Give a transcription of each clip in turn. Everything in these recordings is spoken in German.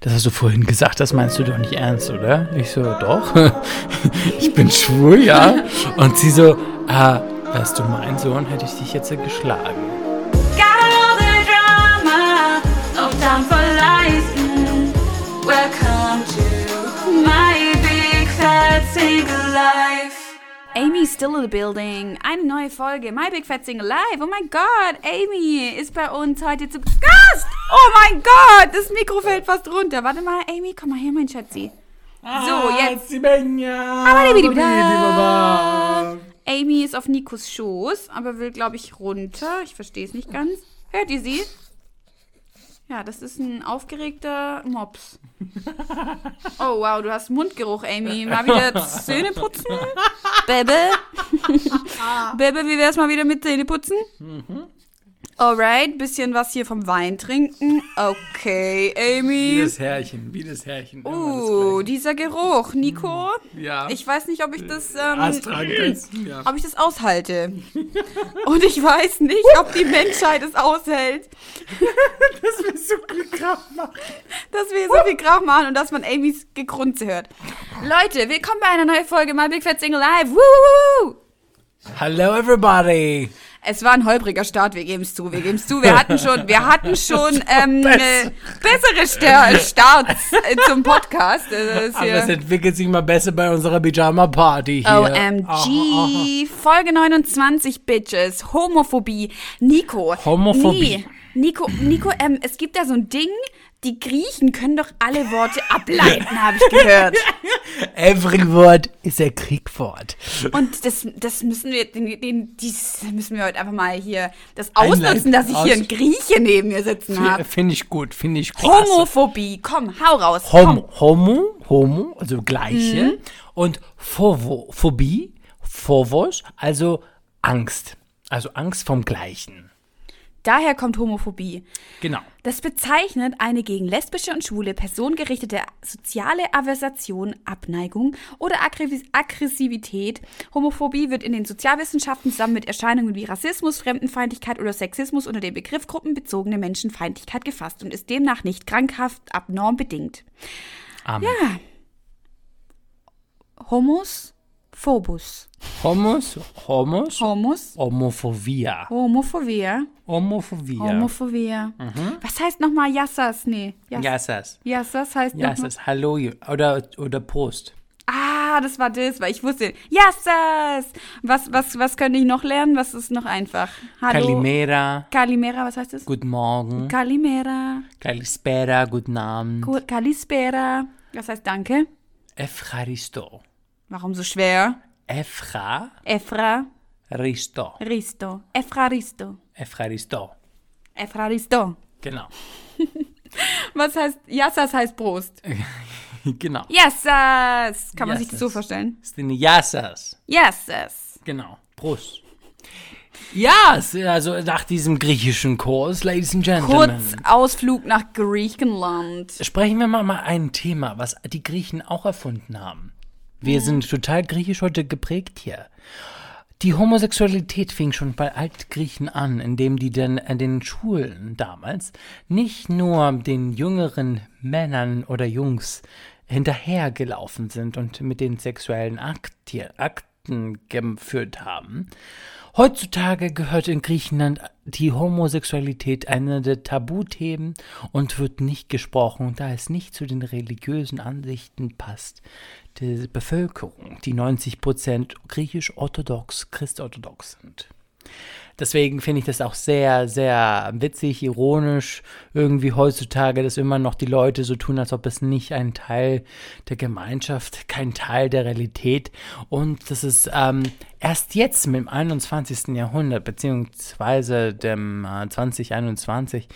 das hast du vorhin gesagt, das meinst du doch nicht ernst, oder? Ich so, doch. ich bin schwul, ja. Und sie so, ah, wärst du mein Sohn, hätte ich dich jetzt geschlagen. Amy still in the building. Eine neue Folge. My Big Fat Single Live. Oh mein Gott, Amy ist bei uns heute zu Gast. Oh mein Gott, das Mikro fällt fast runter. Warte mal, Amy, komm mal her, mein Schatzi. So, jetzt. Amy ist auf Nikos Schoß, aber will, glaube ich, runter. Ich verstehe es nicht ganz. Hört ihr sie? Ja, das ist ein aufgeregter Mops. Oh, wow, du hast Mundgeruch, Amy. Mal wieder Zähne putzen? Bebe? Bebe, wie wär's mal wieder mit Zähne putzen? Alright, bisschen was hier vom Wein trinken. Okay, Wie Amy. das Herrchen, wie das Herrchen. Immer Uh, dieser Geruch. Nico? das Ja. Ich weiß nicht, ob ich das, ähm, Astragens. Ja. ob ich das aushalte. Und ich weiß nicht, ob die Menschheit es aushält, Das willst du Glück machen. dass wir so viel Krach machen und dass man Amys Gegrunze hört. Leute, willkommen bei einer neuen Folge My Big Fat Single Live. Woo. Hello everybody. Es war ein holpriger Start, wir geben es zu, wir geben es zu. Wir hatten schon, wir hatten schon ähm, äh, bessere Ster Starts äh, zum Podcast. Äh, Aber es entwickelt sich mal besser bei unserer Pyjama Party hier. OMG, Folge 29, Bitches, Homophobie. Nico. Homophobie. Nee. Nico, Nico, ähm, es gibt da so ein Ding, die Griechen können doch alle Worte ableiten, habe ich gehört. Every word is a Kriegwort. Und das, das müssen wir, den, den, dies müssen wir heute einfach mal hier, das ausnutzen, Einleiten. dass ich hier einen Aus- Grieche neben mir sitzen habe. Finde ich gut, finde ich gut. Homophobie, komm, hau raus. Homo, Homo, Homo, also gleiche. Mhm. Und Phobie, Phobos, also Angst. Also Angst vom Gleichen. Daher kommt Homophobie. Genau. Das bezeichnet eine gegen lesbische und schwule Person gerichtete soziale Aversation, Abneigung oder Aggressivität. Homophobie wird in den Sozialwissenschaften zusammen mit Erscheinungen wie Rassismus, Fremdenfeindlichkeit oder Sexismus unter dem Begriff gruppenbezogene Menschenfeindlichkeit gefasst und ist demnach nicht krankhaft, abnorm bedingt. Amen. Ja. Homos, Phobus. Homos, Homos, Homos, Homophobia. Homophobie. Homophobia. Homophobie. Was heißt nochmal Yassas? Nee. Yass- Yassas. Yassas heißt. Yassas. Hallo. Oder, oder Prost. Ah, das war das, weil ich wusste. Yassas! Was, was, was könnte ich noch lernen? Was ist noch einfach? Hallo. Kalimera. Kalimera, was heißt das? Guten Morgen. Kalimera. Kalispera. Guten Abend. Kalispera. Was heißt Danke? Efcharisto. Warum so schwer? Efra. Efra Risto. Risto. Efra Risto. Efcharisto. Efra Risto. Genau. Was heißt, Yassas heißt Prost. genau. Yassas! Kann man sich das so Yassas. vorstellen? Das sind die Yassas. Yassas. Genau. Prost. Ja, also nach diesem griechischen Kurs, Ladies and Gentlemen. Kurz Ausflug nach Griechenland. Sprechen wir mal mal ein Thema, was die Griechen auch erfunden haben. Wir sind total griechisch heute geprägt hier. Die Homosexualität fing schon bei Altgriechen an, indem die dann an den Schulen damals nicht nur den jüngeren Männern oder Jungs hinterhergelaufen sind und mit den sexuellen Akti Akten geführt haben. Heutzutage gehört in Griechenland die Homosexualität einer der Tabuthemen und wird nicht gesprochen, da es nicht zu den religiösen Ansichten passt der Bevölkerung, die 90% griechisch-orthodox, christorthodox sind. Deswegen finde ich das auch sehr, sehr witzig, ironisch, irgendwie heutzutage, dass immer noch die Leute so tun, als ob es nicht ein Teil der Gemeinschaft, kein Teil der Realität und das ist ähm, erst jetzt mit dem 21. Jahrhundert, beziehungsweise dem äh, 2021,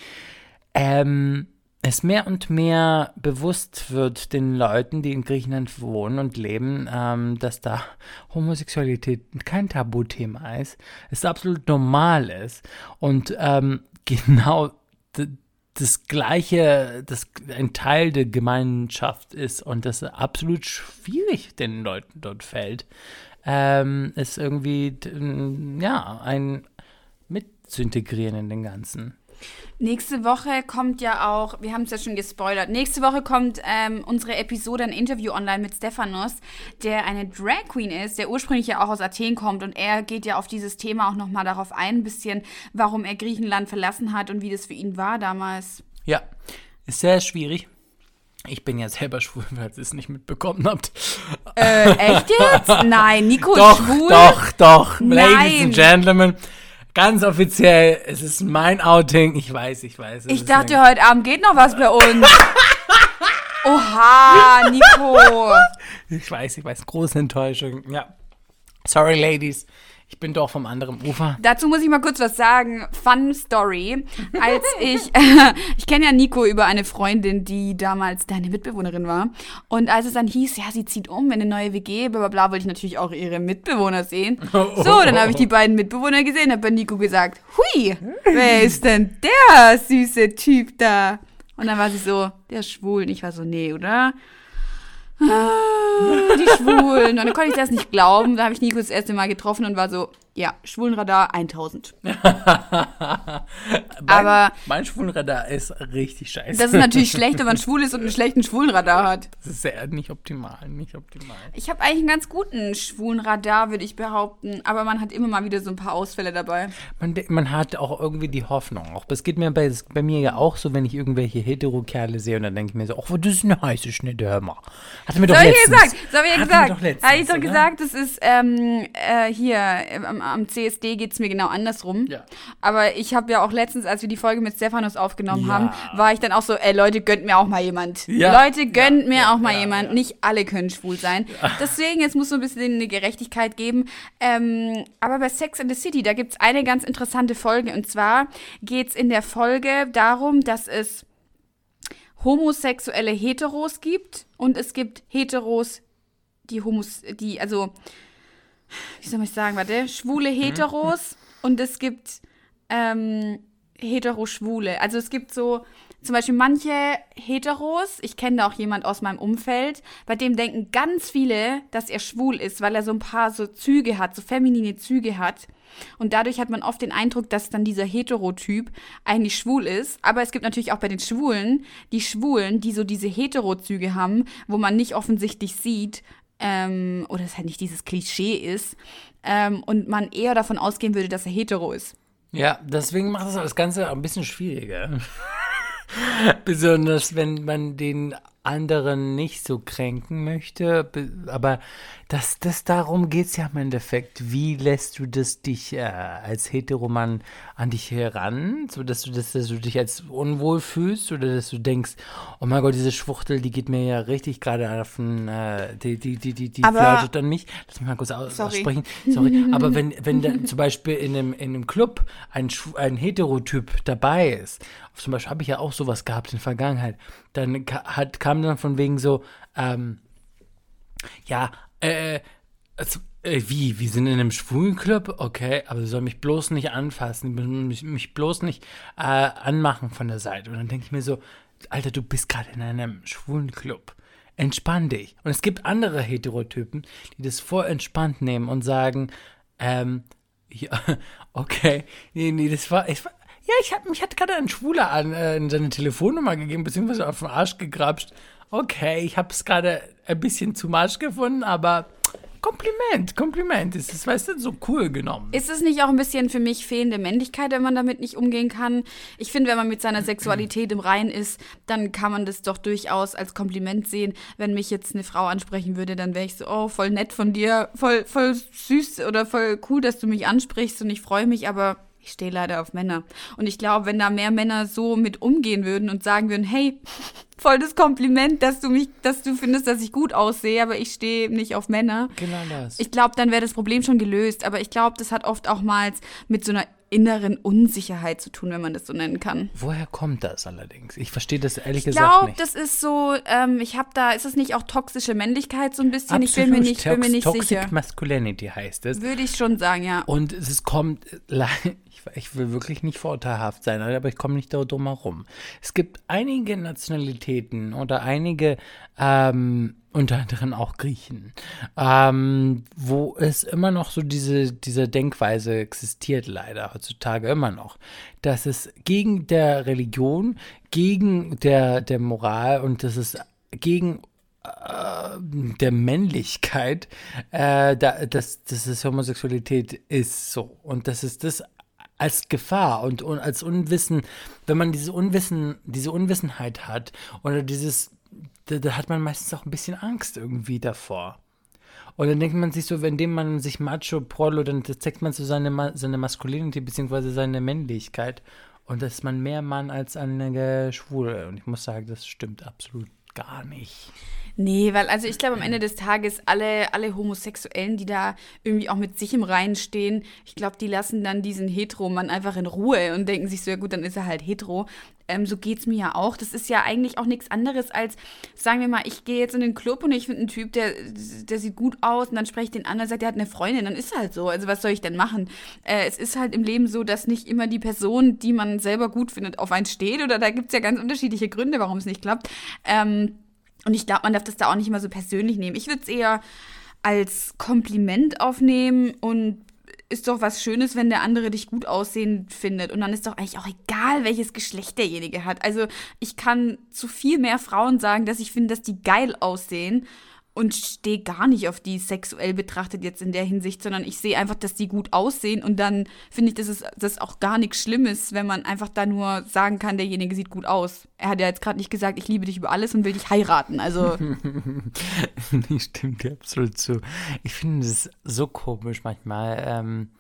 ähm, es mehr und mehr bewusst wird den Leuten, die in Griechenland wohnen und leben, ähm, dass da Homosexualität kein Tabuthema ist, es absolut normal ist und ähm, genau das Gleiche, das ein Teil der Gemeinschaft ist und das absolut schwierig den Leuten dort fällt, ähm, ist irgendwie, ja, ein mit zu integrieren in den Ganzen. Nächste Woche kommt ja auch, wir haben es ja schon gespoilert, nächste Woche kommt ähm, unsere Episode, ein Interview online mit Stephanos, der eine Drag Queen ist, der ursprünglich ja auch aus Athen kommt und er geht ja auf dieses Thema auch nochmal darauf ein, ein bisschen, warum er Griechenland verlassen hat und wie das für ihn war damals. Ja, ist sehr schwierig. Ich bin ja selber schwul, falls ihr es nicht mitbekommen habt. Äh, echt jetzt? Nein, Nico ist Doch, schwul. doch, doch. Ladies Nein. and Gentlemen, ganz offiziell, es ist mein Outing. Ich weiß, ich weiß. Ich dachte, ein- heute Abend geht noch was bei uns. Oha, Nico. Ich weiß, ich weiß. Große Enttäuschung. Ja. Sorry, Ladies. Ich bin doch vom anderen Ufer. Dazu muss ich mal kurz was sagen. Fun Story. Als ich, ich kenne ja Nico über eine Freundin, die damals deine Mitbewohnerin war. Und als es dann hieß, ja, sie zieht um in eine neue WG, bla bla bla, wollte ich natürlich auch ihre Mitbewohner sehen. So, dann habe ich die beiden Mitbewohner gesehen, habe bei Nico gesagt, hui, wer ist denn der süße Typ da? Und dann war sie so, der ist schwul. Und ich war so, nee, oder? Ah, die Schwulen. Und dann konnte ich das nicht glauben. Da habe ich Nico das erste Mal getroffen und war so, ja, Schwulenradar 1000. Aber- Mein Schwulenradar ist richtig scheiße. Das ist natürlich schlecht, wenn man schwul ist und einen schlechten Schwulenradar hat. Das ist sehr nicht optimal, nicht optimal. Ich habe eigentlich einen ganz guten Schwulenradar, würde ich behaupten. Aber man hat immer mal wieder so ein paar Ausfälle dabei. Man, man hat auch irgendwie die Hoffnung. Auch das geht mir bei, bei mir ja auch so, wenn ich irgendwelche Hetero-Kerle sehe und dann denke ich mir so, ach, das ist eine heiße Schnitte, hör mal. Hat er mir doch So habe ich letztens. gesagt, so habe ich wir gesagt. Habe ich doch gesagt, das ist ähm, äh, hier ähm, am, CSD geht es mir genau andersrum. Ja. Aber ich habe ja auch letztens, als wir die Folge mit Stephanus aufgenommen Ja. haben, war ich dann auch so, ey Leute, gönnt mir auch mal jemand. Ja. Leute, gönnt mir auch mal jemand. Nicht alle können schwul sein. Deswegen, jetzt muss so ein bisschen eine Gerechtigkeit geben. Ähm, aber bei Sex in the City, da gibt es eine ganz interessante Folge. Und zwar geht es in der Folge darum, dass es homosexuelle Heteros gibt und es gibt Heteros, die Homos, die, also, wie soll ich sagen, warte, schwule Heteros und es gibt ähm, Hetero-Schwule. Also es gibt so zum Beispiel manche Heteros, ich kenne da auch jemand aus meinem Umfeld, bei dem denken ganz viele, dass er schwul ist, weil er so ein paar so Züge hat, so feminine Züge hat. Und dadurch hat man oft den Eindruck, dass dann dieser Heterotyp eigentlich schwul ist. Aber es gibt natürlich auch bei den Schwulen, die Schwulen, die so diese Heterozüge haben, wo man nicht offensichtlich sieht, ähm, oder es halt nicht dieses Klischee ist, ähm, und man eher davon ausgehen würde, dass er hetero ist. Ja, deswegen macht das das Ganze ein bisschen schwieriger. Besonders wenn man den anderen nicht so kränken möchte. Be- Aber das, das darum geht es ja im Endeffekt. Wie lässt du das dich äh, als Heteromann an dich heran, so dass du, das, dass du dich als unwohl fühlst oder dass du denkst, oh mein Gott, diese Schwuchtel, die geht mir ja richtig gerade auf den, äh, die, die, die, die, die flirtet an mich. Lass mich mal kurz aus, Sorry. aussprechen. Sorry. Aber wenn, wenn dann zum Beispiel in einem, in einem Club ein, ein Heterotyp dabei ist, zum Beispiel habe ich ja auch sowas gehabt in der Vergangenheit, dann hat, kam dann von wegen so, ähm, ja, äh, also, äh, wie, wir sind in einem schwulen Club? Okay, aber sie soll mich bloß nicht anfassen, mich, mich bloß nicht äh, anmachen von der Seite. Und dann denke ich mir so, Alter, du bist gerade in einem schwulen Club. Entspann dich. Und es gibt andere Heterotypen, die das voll entspannt nehmen und sagen, ähm, ja, okay, nee, nee, das war, ich war ja, ich hab, mich hat gerade ein Schwuler an äh, seine Telefonnummer gegeben, beziehungsweise auf den Arsch gegrapscht. Okay, ich habe es gerade ein bisschen zu Marsch gefunden, aber Kompliment, Kompliment. Es ist, weißt du, so cool genommen. Ist es nicht auch ein bisschen für mich fehlende Männlichkeit, wenn man damit nicht umgehen kann? Ich finde, wenn man mit seiner Sexualität im Reinen ist, dann kann man das doch durchaus als Kompliment sehen. Wenn mich jetzt eine Frau ansprechen würde, dann wäre ich so, oh, voll nett von dir, voll, voll süß oder voll cool, dass du mich ansprichst und ich freue mich, aber ich stehe leider auf Männer. Und ich glaube, wenn da mehr Männer so mit umgehen würden und sagen würden, hey, voll das Kompliment, dass du mich, dass du findest, dass ich gut aussehe, aber ich stehe nicht auf Männer. Genau das. Ich glaube, dann wäre das Problem schon gelöst. Aber ich glaube, das hat oft auch mal mit so einer inneren Unsicherheit zu tun, wenn man das so nennen kann. Woher kommt das allerdings? Ich verstehe das ehrlich Ich gesagt glaube, nicht. das ist so, ähm, ich habe da, ist es nicht auch toxische Männlichkeit so ein bisschen? ich bin mir nicht, bin mir Tox- nicht Toxic sicher. Masculinity heißt es. Würde ich schon sagen, ja. Und es kommt, le- Ich, will wirklich nicht vorteilhaft sein, aber ich komme nicht drum herum. Es gibt einige Nationalitäten oder einige, ähm, unter anderem auch Griechen, ähm, wo es immer noch so diese, diese Denkweise existiert, leider heutzutage immer noch, dass es gegen der Religion, gegen der, der Moral und das ist gegen äh, der Männlichkeit, äh, da, dass, dass es Homosexualität ist so. Und das ist das als Gefahr und, und als Unwissen, wenn man diese Unwissen, diese Unwissenheit hat oder dieses, da, da hat man meistens auch ein bisschen Angst irgendwie davor. Und dann denkt man sich so, indem man sich Macho, Prolo, dann zeigt man so seine, seine Maskulinität bzw. seine Männlichkeit. Und das ist man mehr Mann als eine Schwule. Und ich muss sagen, das stimmt absolut gar nicht. Nee, weil also ich glaube am Ende des Tages alle, alle Homosexuellen, die da irgendwie auch mit sich im Reinen stehen, ich glaube, die lassen dann diesen Hetero-Mann einfach in Ruhe und denken sich so, ja gut, dann ist er halt hetero. Ähm, so geht's mir ja auch. Das ist ja eigentlich auch nichts anderes als, sagen wir mal, ich gehe jetzt in den Club und ich finde einen Typ, der, der sieht gut aus und dann spreche ich den an und sagt, der hat eine Freundin, dann ist er halt so. Also was soll ich denn machen? Äh, es ist halt im Leben so, dass nicht immer die Person, die man selber gut findet, auf einen steht oder da gibt's ja ganz unterschiedliche Gründe, warum es nicht klappt. Ähm, und ich glaube, man darf das da auch nicht immer so persönlich nehmen. Ich würde es eher als Kompliment aufnehmen und ist doch was Schönes, wenn der andere dich gut aussehen findet. Und dann ist doch eigentlich auch egal, welches Geschlecht derjenige hat. Also ich kann zu viel mehr Frauen sagen, dass ich finde, dass die geil aussehen und stehe gar nicht auf die sexuell betrachtet jetzt in der Hinsicht, sondern ich sehe einfach, dass die gut aussehen und dann finde ich, dass es das auch gar nichts Schlimmes, wenn man einfach da nur sagen kann, derjenige sieht gut aus. Er hat ja jetzt gerade nicht gesagt, ich liebe dich über alles und will dich heiraten. Also stimmt dir absolut zu. Ich finde es so komisch manchmal. Ähm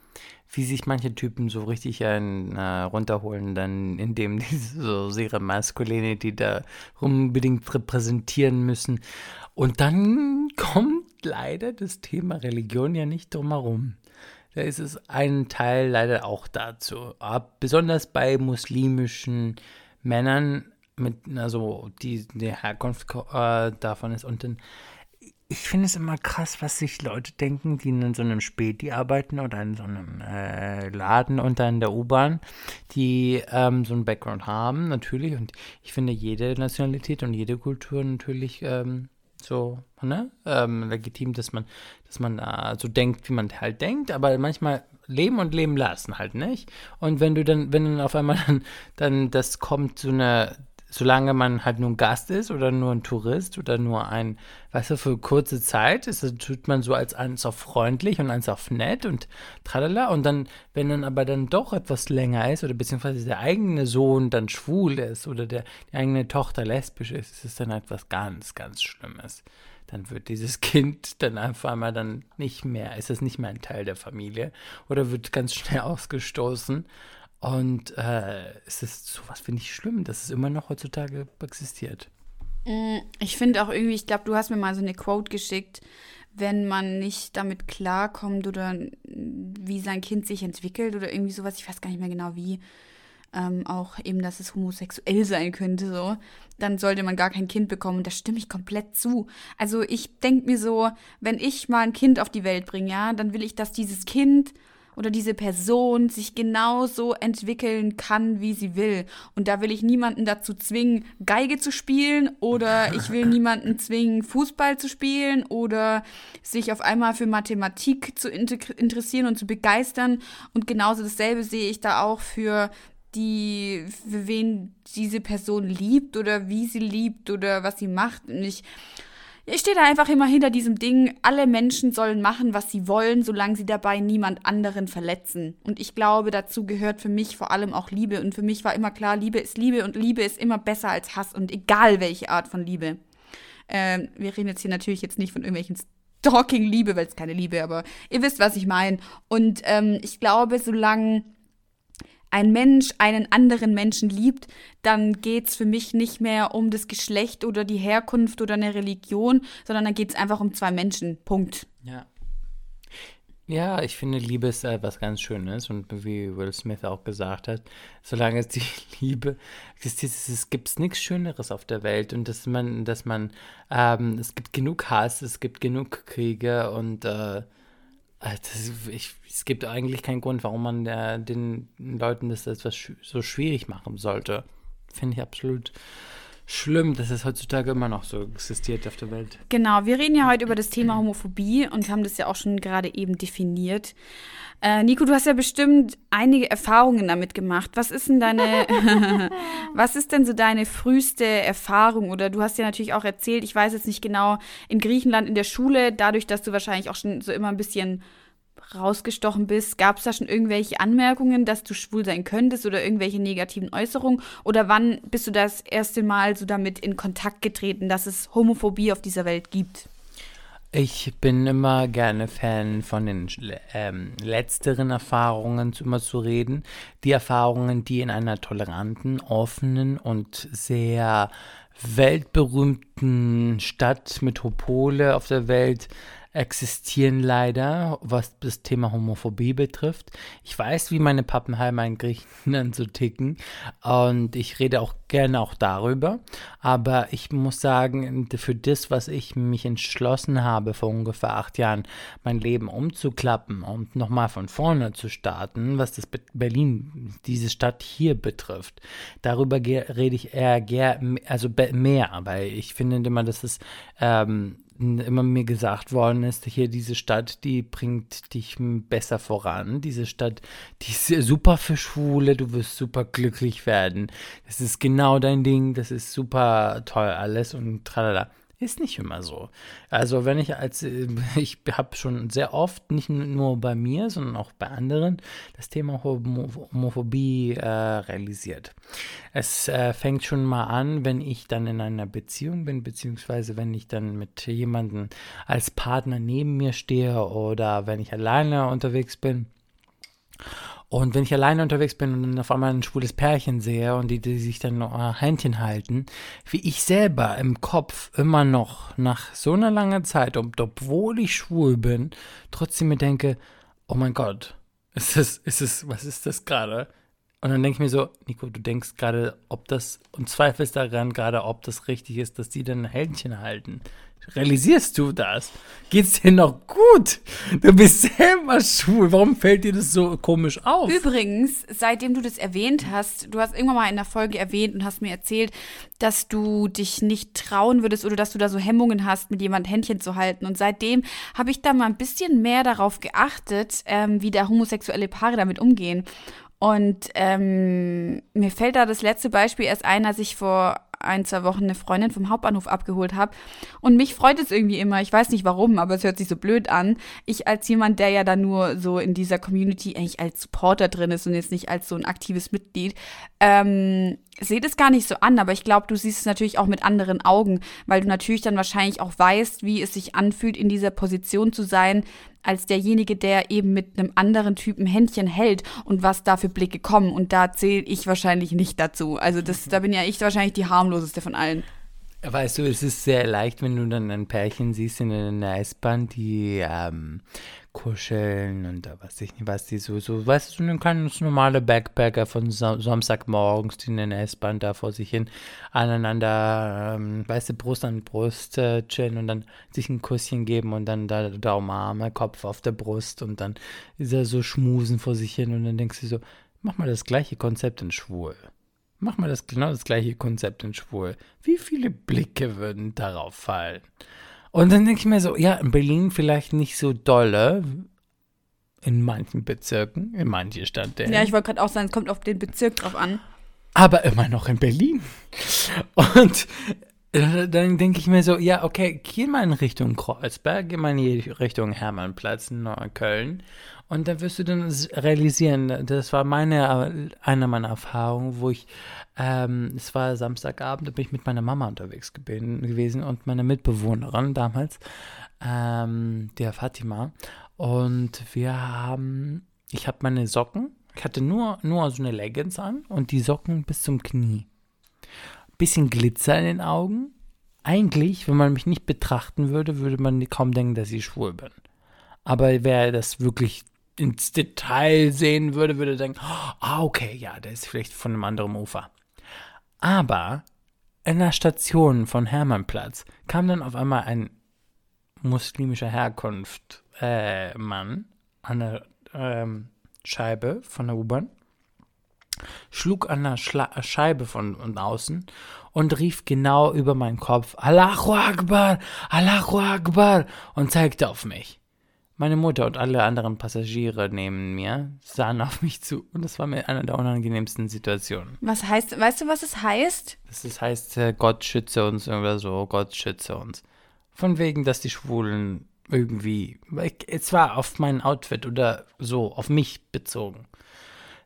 wie sich manche Typen so richtig einen, äh, runterholen, dann indem die so ihre Masculinity da unbedingt repräsentieren müssen. Und dann kommt leider das Thema Religion ja nicht drumherum. Da ist es ein Teil leider auch dazu. Besonders bei muslimischen Männern, mit, also die, die Herkunft äh, davon ist. Und dann, ich finde es immer krass, was sich Leute denken, die in so einem Späti arbeiten oder in so einem äh, Laden unter in der U-Bahn, die ähm, so einen Background haben, natürlich. Und ich finde jede Nationalität und jede Kultur natürlich ähm, so, ne? Ähm, legitim, dass man, dass man äh, so denkt, wie man halt denkt, aber manchmal leben und leben lassen halt nicht. Und wenn du dann, wenn dann auf einmal dann, dann das kommt, so eine solange man halt nur ein Gast ist oder nur ein Tourist oder nur ein, weißt du, für kurze Zeit, ist, tut man so als eins auf freundlich und eins auf nett und tralala. Und dann, wenn dann aber dann doch etwas länger ist oder beziehungsweise der eigene Sohn dann schwul ist oder der, die eigene Tochter lesbisch ist, ist es dann etwas ganz, ganz Schlimmes. Dann wird dieses Kind dann einfach einmal dann nicht mehr, ist es nicht mehr ein Teil der Familie oder wird ganz schnell ausgestoßen. Und äh, es ist sowas, finde ich schlimm, dass es immer noch heutzutage existiert. Mm, ich finde auch irgendwie, ich glaube, du hast mir mal so eine Quote geschickt, wenn man nicht damit klarkommt oder wie sein Kind sich entwickelt oder irgendwie sowas, ich weiß gar nicht mehr genau wie, ähm, auch eben, dass es homosexuell sein könnte, so, dann sollte man gar kein Kind bekommen. Und da stimme ich komplett zu. Also ich denke mir so, wenn ich mal ein Kind auf die Welt bringe, ja, dann will ich, dass dieses Kind oder diese Person sich genauso entwickeln kann, wie sie will. Und da will ich niemanden dazu zwingen, Geige zu spielen oder ich will niemanden zwingen, Fußball zu spielen oder sich auf einmal für Mathematik zu interessieren und zu begeistern. Und genauso dasselbe sehe ich da auch für die, für wen diese Person liebt oder wie sie liebt oder was sie macht. Und ich ich stehe da einfach immer hinter diesem Ding, alle Menschen sollen machen, was sie wollen, solange sie dabei niemand anderen verletzen. Und ich glaube, dazu gehört für mich vor allem auch Liebe. Und für mich war immer klar, Liebe ist Liebe und Liebe ist immer besser als Hass und egal welche Art von Liebe. Ähm, wir reden jetzt hier natürlich jetzt nicht von irgendwelchen Stalking-Liebe, weil es keine Liebe, aber ihr wisst, was ich meine. Und ähm, ich glaube, solange ein Mensch einen anderen Menschen liebt, dann geht es für mich nicht mehr um das Geschlecht oder die Herkunft oder eine Religion, sondern dann geht es einfach um zwei Menschen. Punkt. Ja. Ja, ich finde, Liebe ist etwas ganz Schönes und wie Will Smith auch gesagt hat, solange es die Liebe existiert, es gibt nichts Schöneres auf der Welt und dass man, dass man, ähm, es gibt genug Hass, es gibt genug Kriege und äh, das, ich, es gibt eigentlich keinen Grund, warum man äh, den Leuten das etwas so schwierig machen sollte. Finde ich absolut schlimm, dass es heutzutage immer noch so existiert auf der Welt. Genau, wir reden ja heute über das Thema Homophobie und haben das ja auch schon gerade eben definiert. Äh, Nico, du hast ja bestimmt einige Erfahrungen damit gemacht. Was ist denn deine, was ist denn so deine früheste Erfahrung? Oder du hast ja natürlich auch erzählt, ich weiß jetzt nicht genau, in Griechenland in der Schule, dadurch, dass du wahrscheinlich auch schon so immer ein bisschen rausgestochen bist, gab es da schon irgendwelche Anmerkungen, dass du schwul sein könntest oder irgendwelche negativen Äußerungen? Oder wann bist du das erste Mal so damit in Kontakt getreten, dass es Homophobie auf dieser Welt gibt? Ich bin immer gerne Fan von den ähm, letzteren Erfahrungen immer zu reden. Die Erfahrungen, die in einer toleranten, offenen und sehr weltberühmten Stadtmetropole auf der Welt existieren leider, was das Thema Homophobie betrifft. Ich weiß, wie meine Pappenheimer in Griechenland so ticken und ich rede auch gerne auch darüber, aber ich muss sagen, für das, was ich mich entschlossen habe, vor ungefähr acht Jahren mein Leben umzuklappen und nochmal von vorne zu starten, was das Berlin, diese Stadt hier betrifft, darüber rede ich eher also mehr, weil ich finde immer, dass es ähm, immer mir gesagt worden ist, hier diese Stadt, die bringt dich besser voran. Diese Stadt, die ist super für Schwule, du wirst super glücklich werden. Das ist genau dein Ding, das ist super toll alles und tralala. Ist nicht immer so. Also wenn ich als, äh, ich habe schon sehr oft, nicht nur bei mir, sondern auch bei anderen, das Thema Homophobie äh, realisiert. Es äh, fängt schon mal an, wenn ich dann in einer Beziehung bin, beziehungsweise wenn ich dann mit jemandem als Partner neben mir stehe oder wenn ich alleine unterwegs bin. Und wenn ich alleine unterwegs bin und dann auf einmal ein schwules Pärchen sehe und die, die sich dann noch Händchen halten, wie ich selber im Kopf immer noch nach so einer langen Zeit, obwohl ich schwul bin, trotzdem mir denke, oh mein Gott, ist das, ist es, was ist das gerade? Und dann denke ich mir so, Nico, du denkst gerade, ob das, und zweifelst daran gerade, ob das richtig ist, dass die dann ein Händchen halten. Realisierst du das? Geht's dir noch gut? Du bist selber schwul. Warum fällt dir das so komisch auf? Übrigens, seitdem du das erwähnt hast, du hast irgendwann mal in der Folge erwähnt und hast mir erzählt, dass du dich nicht trauen würdest oder dass du da so Hemmungen hast, mit jemandem Händchen zu halten. Und seitdem habe ich da mal ein bisschen mehr darauf geachtet, ähm, wie da homosexuelle Paare damit umgehen. Und ähm, mir fällt da das letzte Beispiel erst ein, als ich vor ein, zwei Wochen eine Freundin vom Hauptbahnhof abgeholt habe. Und mich freut es irgendwie immer. Ich weiß nicht warum, aber es hört sich so blöd an. Ich als jemand, der ja da nur so in dieser Community eigentlich als Supporter drin ist und jetzt nicht als so ein aktives Mitglied, ähm, sehe das gar nicht so an, aber ich glaube, du siehst es natürlich auch mit anderen Augen, weil du natürlich dann wahrscheinlich auch weißt, wie es sich anfühlt, in dieser Position zu sein, als derjenige, der eben mit einem anderen Typen Händchen hält und was da für Blicke kommen. Und da zähle ich wahrscheinlich nicht dazu. Also das, da bin ja ich wahrscheinlich die harmloseste von allen. Weißt du, es ist sehr leicht, wenn du dann ein Pärchen siehst in einer S-Bahn, die ähm, kuscheln und da weiß ich nicht, was die so, so, weißt du, ein ganz normale Backpacker von Samstagmorgens, die in der S-Bahn da vor sich hin aneinander, ähm, weißt du, Brust an Brust äh, chillen und dann sich ein Kusschen geben und dann da Daumenarme, Kopf auf der Brust und dann ist er so schmusen vor sich hin und dann denkst du so, mach mal das gleiche Konzept in Schwul. Mach mal das genau das gleiche Konzept in Schwul. Wie viele Blicke würden darauf fallen? Und dann denke ich mir so, ja, in Berlin vielleicht nicht so dolle, in manchen Bezirken, in manchen Stadtteilen. Ja, ich wollte gerade auch sagen, es kommt auf den Bezirk drauf an. Aber immer noch in Berlin. Und dann denke ich mir so, ja, okay, geh mal in Richtung Kreuzberg, geh mal in Richtung Hermannplatz, Neukölln. Und da wirst du dann realisieren, das war meine, eine meiner Erfahrungen, wo ich ähm, es war Samstagabend, da bin ich mit meiner Mama unterwegs gewesen und meiner Mitbewohnerin damals, ähm, der Fatima. Und wir haben, ich habe meine Socken, ich hatte nur, nur so eine Leggings an und die Socken bis zum Knie. Bisschen Glitzer in den Augen. Eigentlich, wenn man mich nicht betrachten würde, würde man kaum denken, dass ich schwul bin. Aber wer das wirklich ins Detail sehen würde, würde denken, ah, okay, ja, der ist vielleicht von einem anderen Ufer. Aber in der Station von Hermannplatz kam dann auf einmal ein muslimischer Herkunft äh, Mann an der ähm, Scheibe von der U-Bahn, schlug an der Schla Scheibe von, außen und rief genau über meinen Kopf, Allahu Akbar, Allahu Akbar und zeigte auf mich. Meine Mutter und alle anderen Passagiere neben mir sahen auf mich zu und das war mir eine der unangenehmsten Situationen. Was heißt, weißt du, was es heißt? Das ist, heißt, äh, Gott schütze uns oder so, Gott schütze uns. Von wegen, dass die Schwulen irgendwie, es war auf mein Outfit oder so, auf mich bezogen.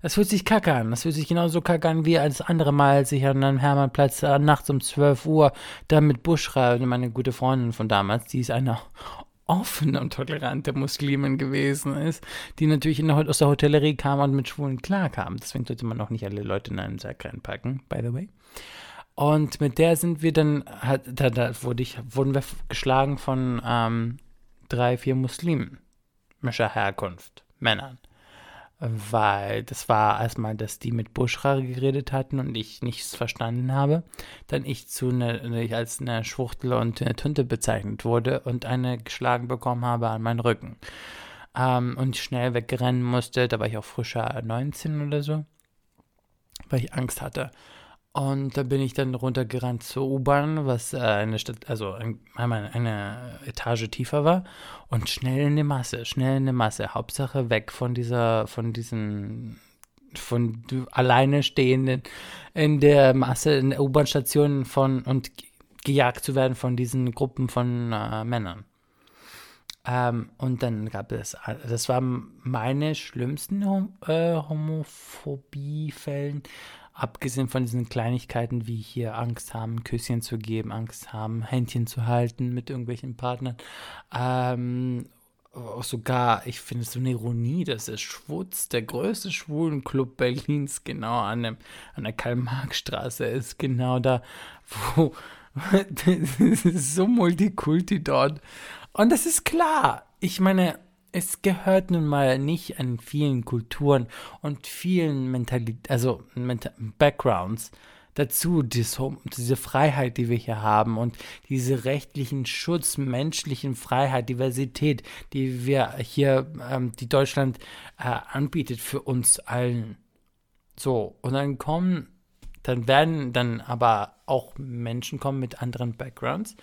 Das fühlt sich kacke an. Das fühlt sich genauso kacke an, wie als andere Mal, als ich an einem Hermannplatz äh, nachts um 12 Uhr da mit Buschra, meine gute Freundin von damals, die ist eine offene und tolerante Muslimin gewesen ist, die natürlich in der, aus der Hotellerie kam und mit Schwulen klarkam. Deswegen sollte man auch nicht alle Leute in einen Sack reinpacken, by the way. Und mit der sind wir dann, hat, da, da wurde ich, wurden wir geschlagen von ähm, drei, vier Muslimen, mischer Herkunft, Männern weil das war erstmal, dass die mit Buschra geredet hatten und ich nichts verstanden habe. Dann ich zu ne, ich als eine Schwuchtel und eine Tunte bezeichnet wurde und eine geschlagen bekommen habe an meinen Rücken. Ähm, und schnell wegrennen musste, da war ich auch frischer 19 oder so, weil ich Angst hatte. Und da bin ich dann runtergerannt zur U-Bahn, was äh, eine Stadt, also ein, einmal eine Etage tiefer war. Und schnell in die Masse, schnell in die Masse. Hauptsache weg von dieser, von diesen, von alleine stehenden in der Masse, in der U-Bahn-Station von und gejagt zu werden von diesen Gruppen von äh, Männern. Ähm, und dann gab es, das waren meine schlimmsten Hom äh, Homophobie-Fällen abgesehen von diesen Kleinigkeiten wie hier Angst haben, Küsschen zu geben, Angst haben, Händchen zu halten mit irgendwelchen Partnern, ähm, sogar, ich finde es so eine Ironie, dass der Schwutz, der größte Schwulenclub Berlins, genau an, dem, an der Karl-Marx-Straße ist, genau da, wo es ist so Multikulti dort. Und das ist klar. Ich meine, es gehört nun mal nicht an vielen Kulturen und vielen Mentalität, also Menta Backgrounds dazu, dies, diese Freiheit, die wir hier haben und diese rechtlichen Schutz, menschlichen Freiheit, Diversität, die wir hier, ähm, die Deutschland äh, anbietet für uns allen. So, und dann kommen, dann werden dann aber auch Menschen kommen mit anderen Backgrounds.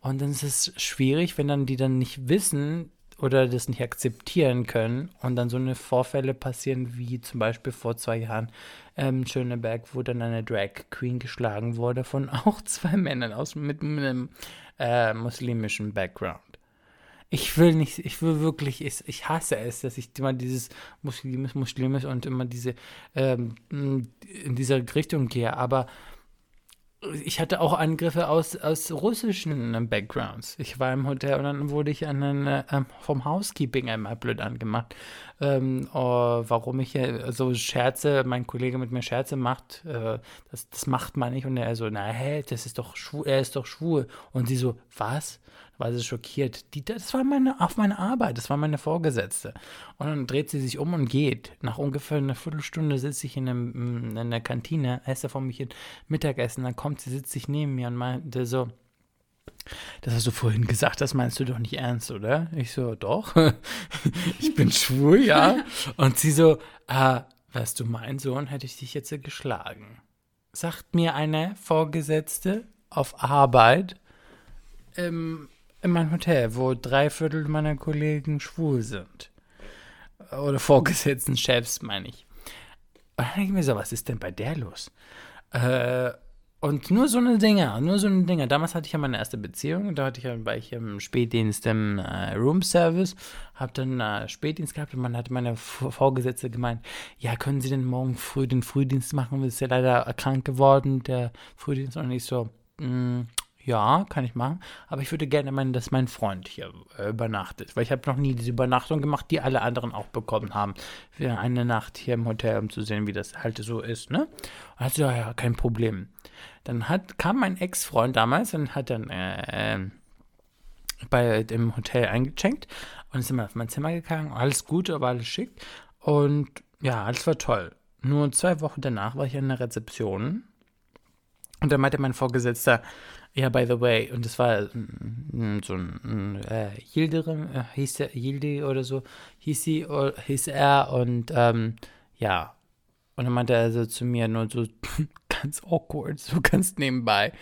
Und dann ist es schwierig, wenn dann die dann nicht wissen, oder das nicht akzeptieren können und dann so eine Vorfälle passieren, wie zum Beispiel vor zwei Jahren ähm, Schöneberg, wo dann eine Drag Queen geschlagen wurde von auch zwei Männern aus mit, einem äh, muslimischen Background. Ich will nicht, ich will wirklich, ich, ich hasse es, dass ich immer dieses Muslimisch, Muslimisch und immer diese ähm, in dieser Richtung gehe, aber ich hatte auch Angriffe aus, aus russischen Backgrounds. Ich war im Hotel und dann wurde ich einen, äh, vom Housekeeping einmal blöd angemacht. Ähm, oh, warum ich so Scherze, mein Kollege mit mir Scherze macht, äh, das, das macht man nicht. Und er so, na hä, das ist doch schwul, er ist doch schwul. Und sie so, was? war sie schockiert. Die, das war meine, auf meine Arbeit, das war meine Vorgesetzte. Und dann dreht sie sich um und geht. Nach ungefähr einer Viertelstunde sitze ich in, einem, in der Kantine, esse von mich Mittagessen, dann kommt sie, sitzt sich neben mir und meinte so, das hast du vorhin gesagt, das meinst du doch nicht ernst, oder? Ich so, doch. ich bin schwul, ja. Und sie so, ah, weißt du, mein Sohn hätte ich dich jetzt geschlagen. Sagt mir eine Vorgesetzte auf Arbeit, ähm, in meinem Hotel, wo drei Viertel meiner Kollegen schwul sind. Oder Vorgesetzten, Chefs, meine ich. Und dann denke ich mir so, was ist denn bei der los? Äh, und nur so eine Dinge, nur so eine Dinge. Damals hatte ich ja meine erste Beziehung, da hatte ich, war ich im Spätdienst im äh, Room Service, habe dann äh, Spätdienst gehabt und man hatte meine Vorgesetzte gemeint, ja, können Sie denn morgen früh den Frühdienst machen? Ist ja leider krank geworden, der Frühdienst. Und ich so, mm, ja, kann ich machen. Aber ich würde gerne meinen, dass mein Freund hier äh, übernachtet. Weil ich habe noch nie diese Übernachtung gemacht, die alle anderen auch bekommen haben. Für eine Nacht hier im Hotel, um zu sehen, wie das halt so ist, ne? Also, ja, ja, kein Problem. Dann hat, kam mein Ex-Freund damals und hat dann äh, ähm, bei dem Hotel eingecheckt und ist immer auf mein Zimmer gegangen. Alles gut, aber alles schick. Und ja, alles war toll. Nur zwei Wochen danach war ich an der Rezeption und dann meinte mein Vorgesetzter, Ja, by the way, und das war mm, so ein äh, Hilderim, äh, hieß er, Hilde oder so, hieß sie, oder hieß er und ähm, ja. Und dann meinte er so zu mir nur so ganz awkward, so ganz nebenbei.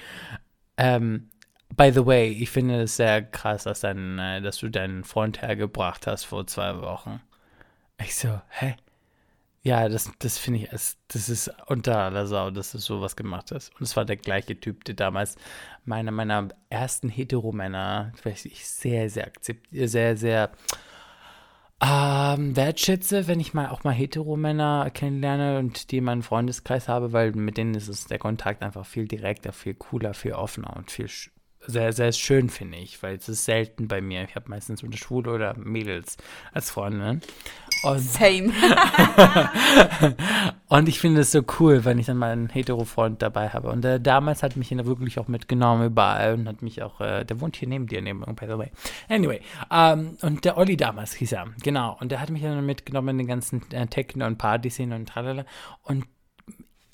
Ähm, by the way, ich finde es sehr krass, dass, dein, äh, dass du deinen Freund hergebracht hast vor zwei Wochen. Ich so, hä? Ja, das, das finde ich, das ist unter aller Sau, dass du sowas gemacht hast. Und es war der gleiche Typ, der damals meiner meiner ersten Heteromänner, weiß ich, sehr, sehr akzeptiert, sehr, sehr ähm, wertschätze, wenn ich mal auch mal Heteromänner kennenlerne und die in meinem Freundeskreis habe, weil mit denen ist es der Kontakt einfach viel direkter, viel cooler, viel offener und viel sch- sehr, sehr schön, finde ich, weil es ist selten bei mir. Ich habe meistens unter Schwule oder Mädels als Freundin. Und Same. und ich finde es so cool, wenn ich dann mal einen Hetero-Freund dabei habe. Und äh, damals hat mich ihn wirklich auch mitgenommen überall und hat mich auch, äh, der wohnt hier neben dir, neben by the way. Anyway, ähm, und der Olli damals hieß er, genau. Und der hat mich dann mitgenommen in den ganzen äh, Techno- und Partyszenen und tralala. Und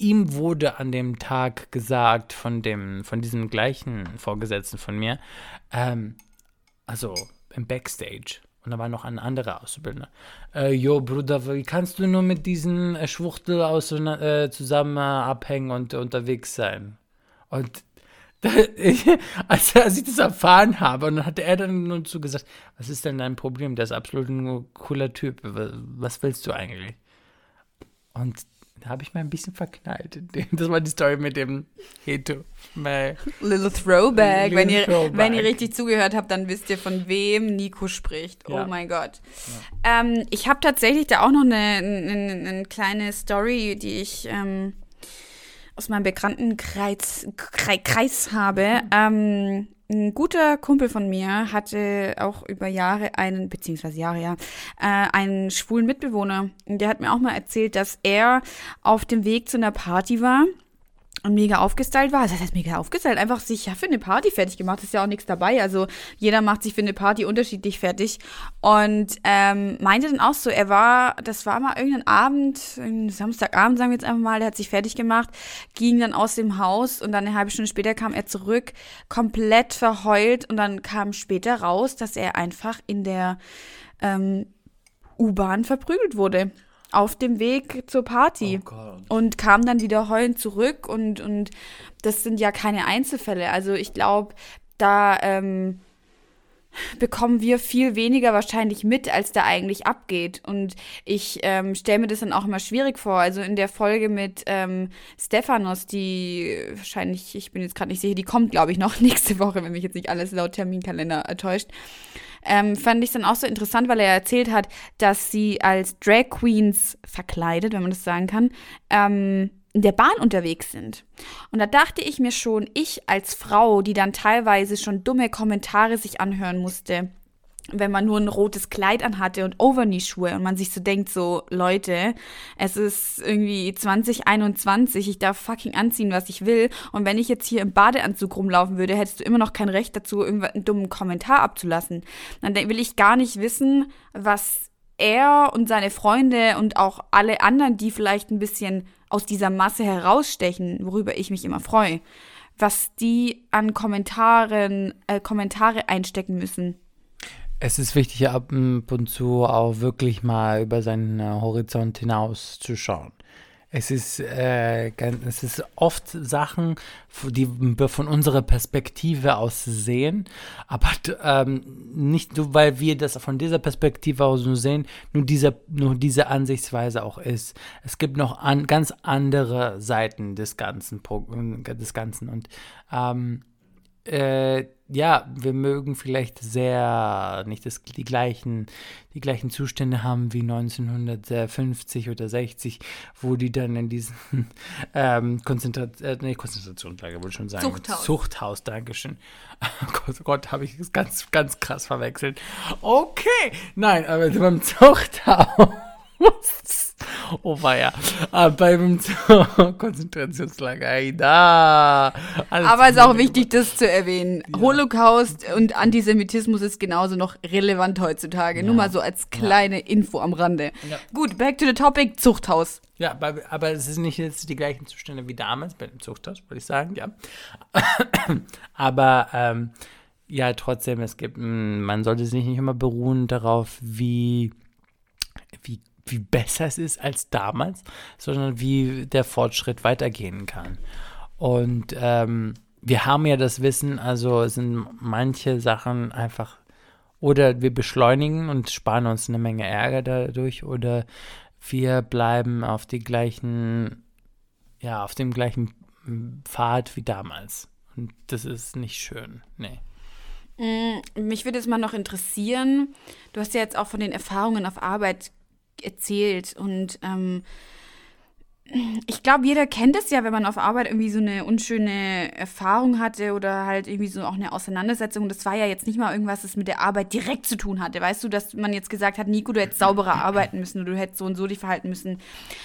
ihm wurde an dem Tag gesagt von dem, von diesem gleichen Vorgesetzten von mir, ähm, also im Backstage. Und da war noch ein anderer Auszubildender. Äh, jo, Bruder, wie kannst du nur mit diesen äh, Schwuchtel aus, äh, zusammen äh, abhängen und unterwegs sein? Und ich, als, als ich das erfahren habe, und dann hat er dann nur zu gesagt, was ist denn dein Problem? Der ist absolut ein cooler Typ. Was willst du eigentlich? Und da habe ich mal ein bisschen verknallt. Das war die Story mit dem Heto. Little Throwback. wenn, ihr, Little Throwback. wenn ihr richtig zugehört habt, dann wisst ihr, von wem Nico spricht. Ja. Oh mein Gott. Ähm, ich habe tatsächlich da auch noch eine, eine, eine kleine Story, die ich ähm, aus meinem Bekanntenkreis Kreis, Kreis habe. Ähm, ein guter Kumpel von mir hatte auch über Jahre einen, beziehungsweise Jahre, ja, äh, einen schwulen Mitbewohner. Und Der hat mir auch mal erzählt, dass er auf dem Weg zu einer Party war und mega aufgestylt war. Das heißt mega aufgestylt, einfach sich ja für eine Party fertig gemacht. Ist ja auch nichts dabei. Also jeder macht sich für eine Party unterschiedlich fertig. Und ähm, meinte dann auch so, er war, das war mal irgendein Abend, Samstagabend, sagen wir jetzt einfach mal, der hat sich fertig gemacht, ging dann aus dem Haus und dann eine halbe Stunde später kam er zurück, komplett verheult und dann kam später raus, dass er einfach in der ähm, U-Bahn verprügelt wurde. Auf dem Weg zur Party und kam dann wieder heulend zurück und, und das sind ja keine Einzelfälle. Also ich glaube, da ähm, bekommen wir viel weniger wahrscheinlich mit, als da eigentlich abgeht. Und ich ähm, stelle mir das dann auch immer schwierig vor. Also in der Folge mit ähm, Stephanos, die wahrscheinlich, ich bin jetzt gerade nicht sicher, die kommt, glaube ich, noch nächste Woche, wenn mich jetzt nicht alles laut Terminkalender äh, täuscht. Ähm, fand ich dann auch so interessant, weil er erzählt hat, dass sie als Drag Queens verkleidet, wenn man das sagen kann, ähm, der Bahn unterwegs sind. Und da dachte ich mir schon, ich als Frau, die dann teilweise schon dumme Kommentare sich anhören musste, wenn man nur ein rotes Kleid anhatte und Overknee-Schuhe und man sich so denkt, so, Leute, es ist irgendwie 2021, ich darf fucking anziehen, was ich will. Und wenn ich jetzt hier im Badeanzug rumlaufen würde, hättest du immer noch kein Recht dazu, irgendeinen dummen Kommentar abzulassen. Dann will ich gar nicht wissen, was er und seine Freunde und auch alle anderen, die vielleicht ein bisschen aus dieser Masse herausstechen, worüber ich mich immer freue, was die an Kommentaren, äh, Kommentare einstecken müssen. Es ist wichtig, ab und zu auch wirklich mal über seinen äh, Horizont hinaus zu schauen. Es ist, äh, es ist oft Sachen, die wir von unserer Perspektive aus sehen, aber ähm, nicht nur, weil wir das von dieser Perspektive aus nur sehen, nur diese, nur diese Ansichtsweise auch ist. Es gibt noch an, ganz andere Seiten des Ganzen, Pro- des Ganzen und ähm, äh, ja, wir mögen vielleicht sehr nicht das, die, gleichen, die gleichen Zustände haben wie 1950 oder 60, wo die dann in diesen ähm, Konzentra äh, nee, Konzentrationslager, wollte ich schon sagen. Zuchthaus. Zuchthaus, Dankeschön. Oh Gott, oh Gott habe ich es ganz, ganz krass verwechselt. Okay, nein, aber beim Zuchthaus. Oh ja. Aber beim Konzentrationslager, ey, da. Aber es ist auch wichtig, das zu erwähnen. Holocaust und Antisemitismus ist genauso noch relevant heutzutage. Nur mal so als kleine Info am Rande. Ja. Gut, back to the topic, Zuchthaus. Ja, aber, aber es ist nicht jetzt die gleichen Zustände wie damals bei dem Zuchthaus, würde ich sagen, ja. aber ähm, ja, trotzdem, es gibt, mh, man sollte sich nicht immer beruhen darauf, wie, wie, wie besser es ist als damals, sondern wie der Fortschritt weitergehen kann. Und ähm, wir haben ja das Wissen, also sind manche Sachen einfach, oder wir beschleunigen und sparen uns eine Menge Ärger dadurch, oder wir bleiben auf die gleichen, ja, auf dem gleichen Pfad wie damals. Und das ist nicht schön. Nee. Mich würde es mal noch interessieren, du hast ja jetzt auch von den Erfahrungen auf Arbeit erzählt und ähm, ich glaube, jeder kennt es ja, wenn man auf Arbeit irgendwie so eine unschöne Erfahrung hatte oder halt irgendwie so auch eine Auseinandersetzung. Das war ja jetzt nicht mal irgendwas, das mit der Arbeit direkt zu tun hatte. Weißt du, dass man jetzt gesagt hat, Nico, du hättest sauberer arbeiten müssen oder du hättest so und so dich verhalten müssen.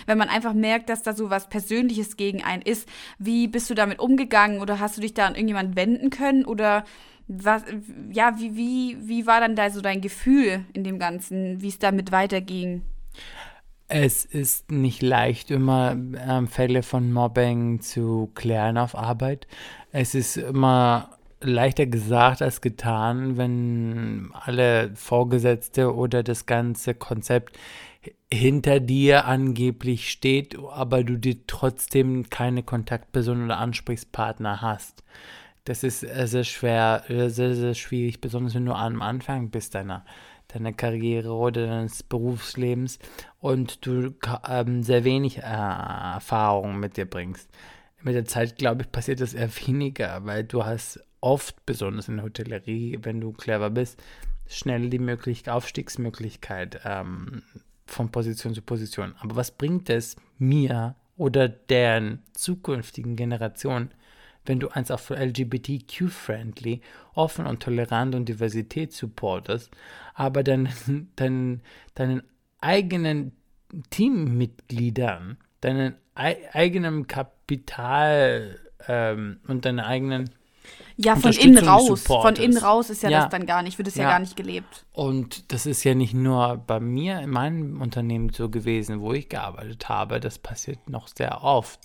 Wenn man einfach merkt, dass da so was Persönliches gegen einen ist, wie bist du damit umgegangen oder hast du dich da an irgendjemanden wenden können oder was, ja, wie, wie, wie war dann da so dein Gefühl in dem Ganzen, wie es damit weiterging? Es ist nicht leicht, immer ähm, Fälle von Mobbing zu klären auf Arbeit. Es ist immer leichter gesagt als getan, wenn alle Vorgesetzte oder das ganze Konzept hinter dir angeblich steht, aber du dir trotzdem keine Kontaktperson oder Ansprechpartner hast. Das ist äh, sehr schwer, äh, sehr, sehr schwierig, besonders wenn du am Anfang bist deiner deiner Karriere oder deines Berufslebens und du ähm, sehr wenig äh, Erfahrung mit dir bringst. Mit der Zeit, glaube ich, passiert das eher weniger, weil du hast oft, besonders in der Hotellerie, wenn du clever bist, schnell die Möglichkeit, Aufstiegsmöglichkeit ähm, von Position zu Position. Aber was bringt es mir oder deren zukünftigen Generationen, wenn du eins auch für LGBTQ-friendly, offen und tolerant und Diversität supportest, aber dann deinen, deinen eigenen Teammitgliedern, deinen ei eigenen Kapital ähm, und deinen eigenen Ja, von innen raus. Von innen raus ist ja, Ja. das dann gar nicht, wird es ja. Ja. gar nicht gelebt. Und das ist ja nicht nur bei mir in meinem Unternehmen so gewesen, wo ich gearbeitet habe. Das passiert noch sehr oft.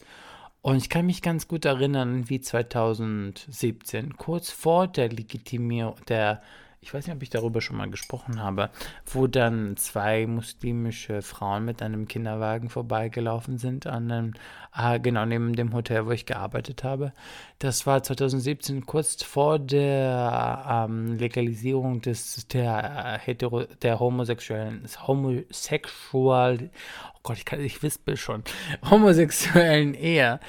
Und ich kann mich ganz gut erinnern, wie 2017, kurz vor der Legitimierung, der, ich weiß nicht, ob ich darüber schon mal gesprochen habe, wo dann zwei muslimische Frauen mit einem Kinderwagen vorbeigelaufen sind, an einem, ah, genau neben dem Hotel, wo ich gearbeitet habe. Das war 2017, kurz vor der ähm, Legalisierung des, der, äh, hetero, der homosexuellen, homosexual, oh Gott, ich, kann, ich wispel schon, homosexuellen Ehe.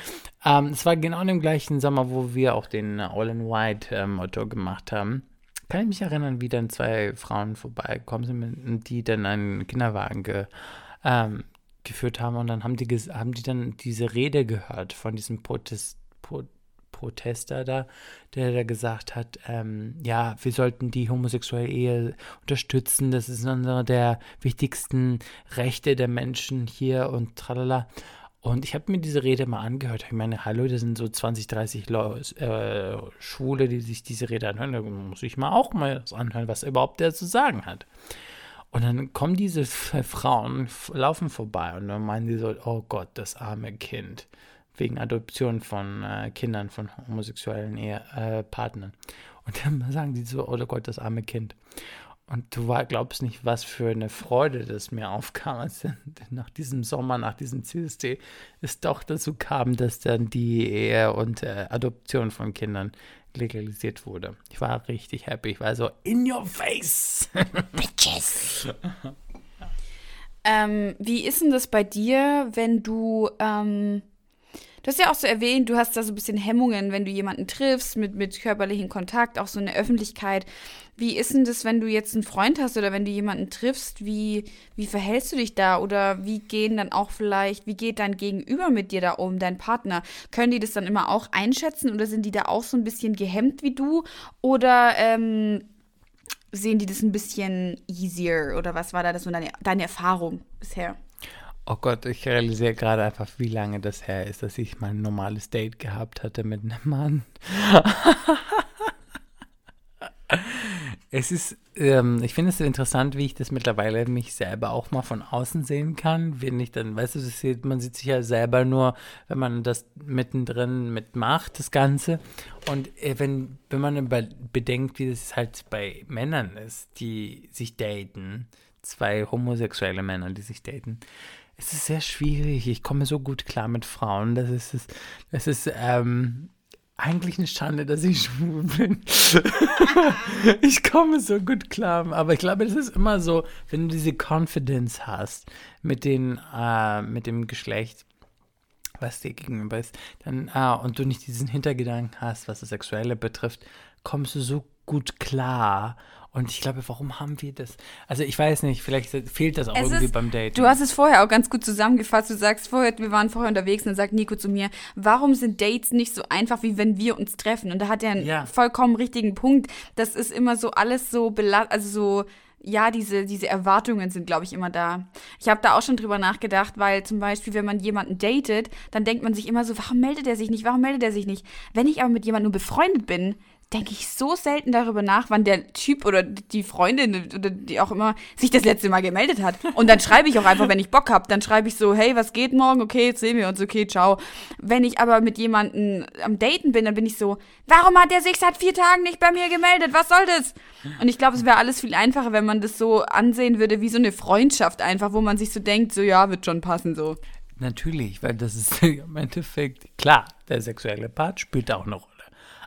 Ähm, es war genau in dem gleichen Sommer, wo wir auch den All in White ähm, gemacht haben. Kann ich mich erinnern, wie dann zwei Frauen vorbeigekommen sind, die dann einen Kinderwagen ge, ähm, geführt haben und dann haben die, haben die dann diese Rede gehört von diesem Protest, Pro, Protester da, der da gesagt hat, ähm, ja, wir sollten die homosexuelle Ehe unterstützen, das ist einer der wichtigsten Rechte der Menschen hier und tralala. Und ich habe mir diese Rede mal angehört. Ich meine, hallo, das sind so 20, 30 Leu äh, Schwule, die sich diese Rede anhören. Da muss ich mal auch mal anhören, was überhaupt der zu sagen hat. Und dann kommen diese Frauen, laufen vorbei und dann meinen die so, oh Gott, das arme Kind. Wegen Adoption von äh, Kindern, von homosexuellen Ehe, äh, Partnern. Und dann sagen die so, oh Gott, das arme Kind. Und du glaubst nicht, was für eine Freude das mir aufkam, als nach diesem Sommer, nach diesem CSD, es doch dazu kam, dass dann die Ehe und äh, Adoption von Kindern legalisiert wurde. Ich war richtig happy. Ich war so, in your face. Ähm, wie ist denn das bei dir, wenn du, ähm, du hast ja auch so erwähnt, du hast da so ein bisschen Hemmungen, wenn du jemanden triffst mit, mit körperlichem Kontakt, auch so in der Öffentlichkeit. Wie ist denn das, wenn du jetzt einen Freund hast oder wenn du jemanden triffst, wie, wie verhältst du dich da oder wie gehen dann auch vielleicht, wie geht dein Gegenüber mit dir da um, dein Partner? Können die das dann immer auch einschätzen oder sind die da auch so ein bisschen gehemmt wie du oder ähm, sehen die das ein bisschen easier oder was war da das so deine, deine Erfahrung bisher? Oh Gott, ich realisiere gerade einfach, wie lange das her ist, dass ich mal ein normales Date gehabt hatte mit einem Mann. es ist, ähm, ich finde es interessant, wie ich das mittlerweile mich selber auch mal von außen sehen kann. Wenn ich dann, weißt du, sieht, man sieht sich ja selber nur, wenn man das mittendrin mitmacht, das Ganze. Und äh, wenn, wenn man über, bedenkt, wie das halt bei Männern ist, die sich daten, zwei homosexuelle Männer, die sich daten, es ist sehr schwierig. Ich komme so gut klar mit Frauen. Das ist, das, das ist ähm, eigentlich eine Schande, dass ich schwul bin. ich komme so gut klar. Aber ich glaube, das ist immer so, wenn du diese Confidence hast mit, den, äh, mit dem Geschlecht, was dir gegenüber ist, dann, äh, und du nicht diesen Hintergedanken hast, was das Sexuelle betrifft, kommst du so gut klar und ich glaube, warum haben wir das? Also ich weiß nicht, vielleicht fehlt das auch es irgendwie ist, beim Date. Du hast es vorher auch ganz gut zusammengefasst. Du sagst vorher, wir waren vorher unterwegs und dann sagt Nico zu mir, warum sind Dates nicht so einfach, wie wenn wir uns treffen? Und da hat er einen ja. vollkommen richtigen Punkt. Das ist immer so alles so belastet, also so ja, diese, diese Erwartungen sind, glaube ich, immer da. Ich habe da auch schon drüber nachgedacht, weil zum Beispiel, wenn man jemanden datet, dann denkt man sich immer so, warum meldet er sich nicht, warum meldet er sich nicht? Wenn ich aber mit jemandem nur befreundet bin, denke ich so selten darüber nach, wann der Typ oder die Freundin oder die auch immer sich das letzte Mal gemeldet hat. Und dann schreibe ich auch einfach, wenn ich Bock habe, dann schreibe ich so, hey, was geht morgen? Okay, jetzt sehen wir uns, okay, ciao. Wenn ich aber mit jemandem am Daten bin, dann bin ich so, warum hat der sich seit vier Tagen nicht bei mir gemeldet? Was soll das? Und ich glaube, es wäre alles viel einfacher, wenn man das so ansehen würde, wie so eine Freundschaft einfach, wo man sich so denkt, so ja, wird schon passen so. Natürlich, weil das ist im Endeffekt, klar, der sexuelle Part spielt auch noch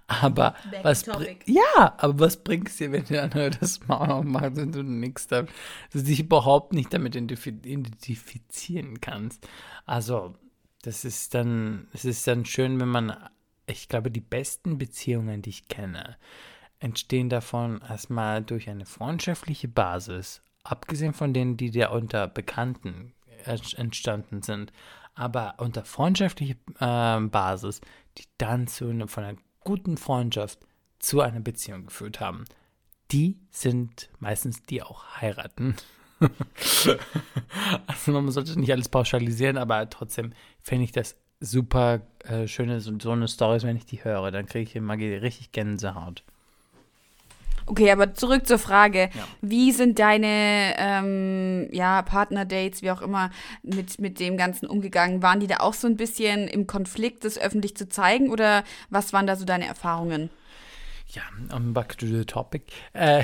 aber was ja, aber was bringt es dir, wenn der andere das mal auch macht und du nichts da, du dich überhaupt nicht damit identifizieren kannst. Also, das ist dann, es ist dann schön, wenn man, ich glaube, die besten Beziehungen, die ich kenne, entstehen davon erstmal durch eine freundschaftliche Basis, abgesehen von denen, die dir unter Bekannten entstanden sind, aber unter freundschaftlicher äh, Basis, die dann zu von einer guten Freundschaft zu einer Beziehung geführt haben, die sind meistens die auch heiraten. also man sollte nicht alles pauschalisieren, aber trotzdem fände ich das super äh, schöne so, so eine Story, wenn ich die höre, dann kriege ich immer richtig Gänsehaut. Okay, aber zurück zur Frage. Ja. Wie sind deine ähm, ja, Partner-Dates, wie auch immer, mit, mit dem Ganzen umgegangen? Waren die da auch so ein bisschen im Konflikt, das öffentlich zu zeigen oder was waren da so deine Erfahrungen? Ja, um, back to the topic. Äh,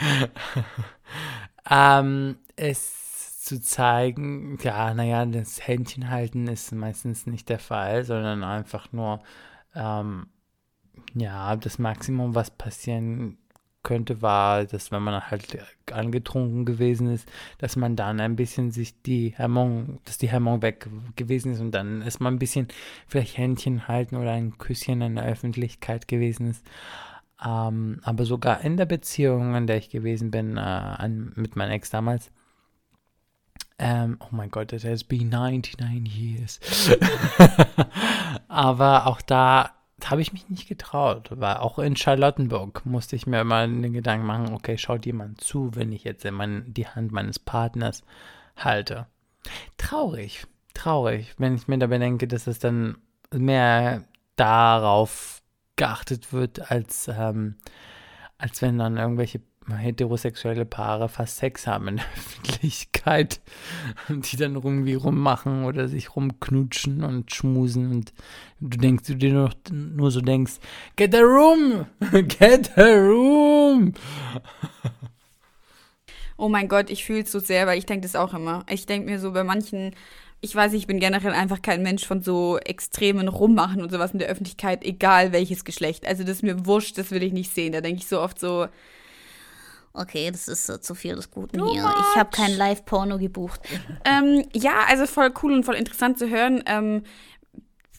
ähm, es zu zeigen, ja, naja, das Händchen halten ist meistens nicht der Fall, sondern einfach nur ähm, ja, das Maximum, was passieren könnte, war, dass wenn man halt angetrunken gewesen ist, dass man dann ein bisschen sich die Hemmung, dass die Hemmung weg gewesen ist und dann ist man ein bisschen vielleicht Händchen halten oder ein Küsschen in der Öffentlichkeit gewesen ist. Ähm, aber sogar in der Beziehung, in der ich gewesen bin, äh, an, mit meinem Ex damals, ähm, oh mein Gott, it has been 99 years. aber auch da habe ich mich nicht getraut, weil auch in Charlottenburg musste ich mir immer den Gedanken machen, okay, schaut jemand zu, wenn ich jetzt mein, die Hand meines Partners halte. Traurig, traurig, wenn ich mir dabei denke, dass es dann mehr darauf geachtet wird, als, ähm, als wenn dann irgendwelche heterosexuelle Paare fast Sex haben in der Öffentlichkeit und die dann irgendwie rummachen oder sich rumknutschen und schmusen und du denkst, du dir nur, nur so denkst, get a room, get a room. Oh mein Gott, ich fühle es so sehr, weil ich denke das auch immer. Ich denke mir so bei manchen ich weiß, ich bin generell einfach kein Mensch von so extremen Rummachen und sowas in der Öffentlichkeit, egal welches Geschlecht. Also das ist mir wurscht, das will ich nicht sehen. Da denke ich so oft so, Okay, das ist uh, zu viel des Guten Too hier. Much. Ich habe kein Live-Porno gebucht. ähm, ja, also voll cool und voll interessant zu hören, ähm,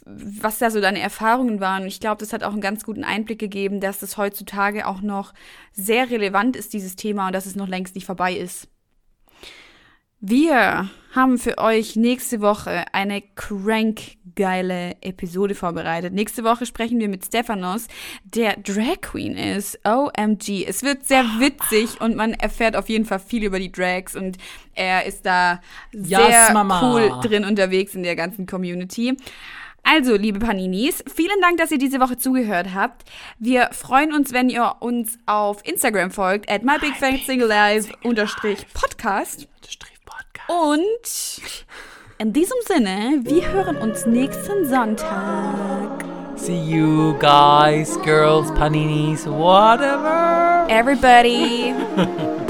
was da so deine Erfahrungen waren. Ich glaube, das hat auch einen ganz guten Einblick gegeben, dass es heutzutage auch noch sehr relevant ist, dieses Thema, und dass es noch längst nicht vorbei ist. Wir haben für euch nächste Woche eine crank-geile Episode vorbereitet. Nächste Woche sprechen wir mit Stephanos, der Drag Queen ist. OMG. Es wird sehr witzig und man erfährt auf jeden Fall viel über die Drags und er ist da sehr Mama. cool drin unterwegs in der ganzen Community. Also, liebe Paninis, vielen Dank, dass ihr diese Woche zugehört habt. Wir freuen uns, wenn ihr uns auf Instagram folgt, at mybigfansinglelive-podcast. Und in diesem Sinne, wir hören uns nächsten Sonntag. See you guys, girls, paninis, whatever. Everybody.